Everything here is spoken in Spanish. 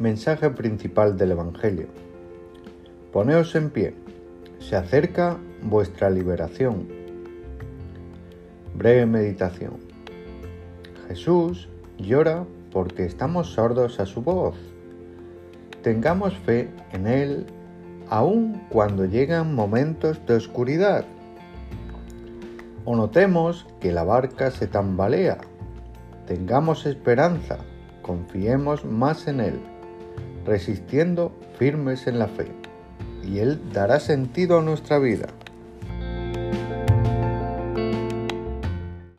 Mensaje principal del Evangelio. Poneos en pie, se acerca vuestra liberación. Breve meditación. Jesús llora porque estamos sordos a su voz. Tengamos fe en Él aun cuando llegan momentos de oscuridad. O notemos que la barca se tambalea. Tengamos esperanza, confiemos más en Él resistiendo firmes en la fe, y Él dará sentido a nuestra vida.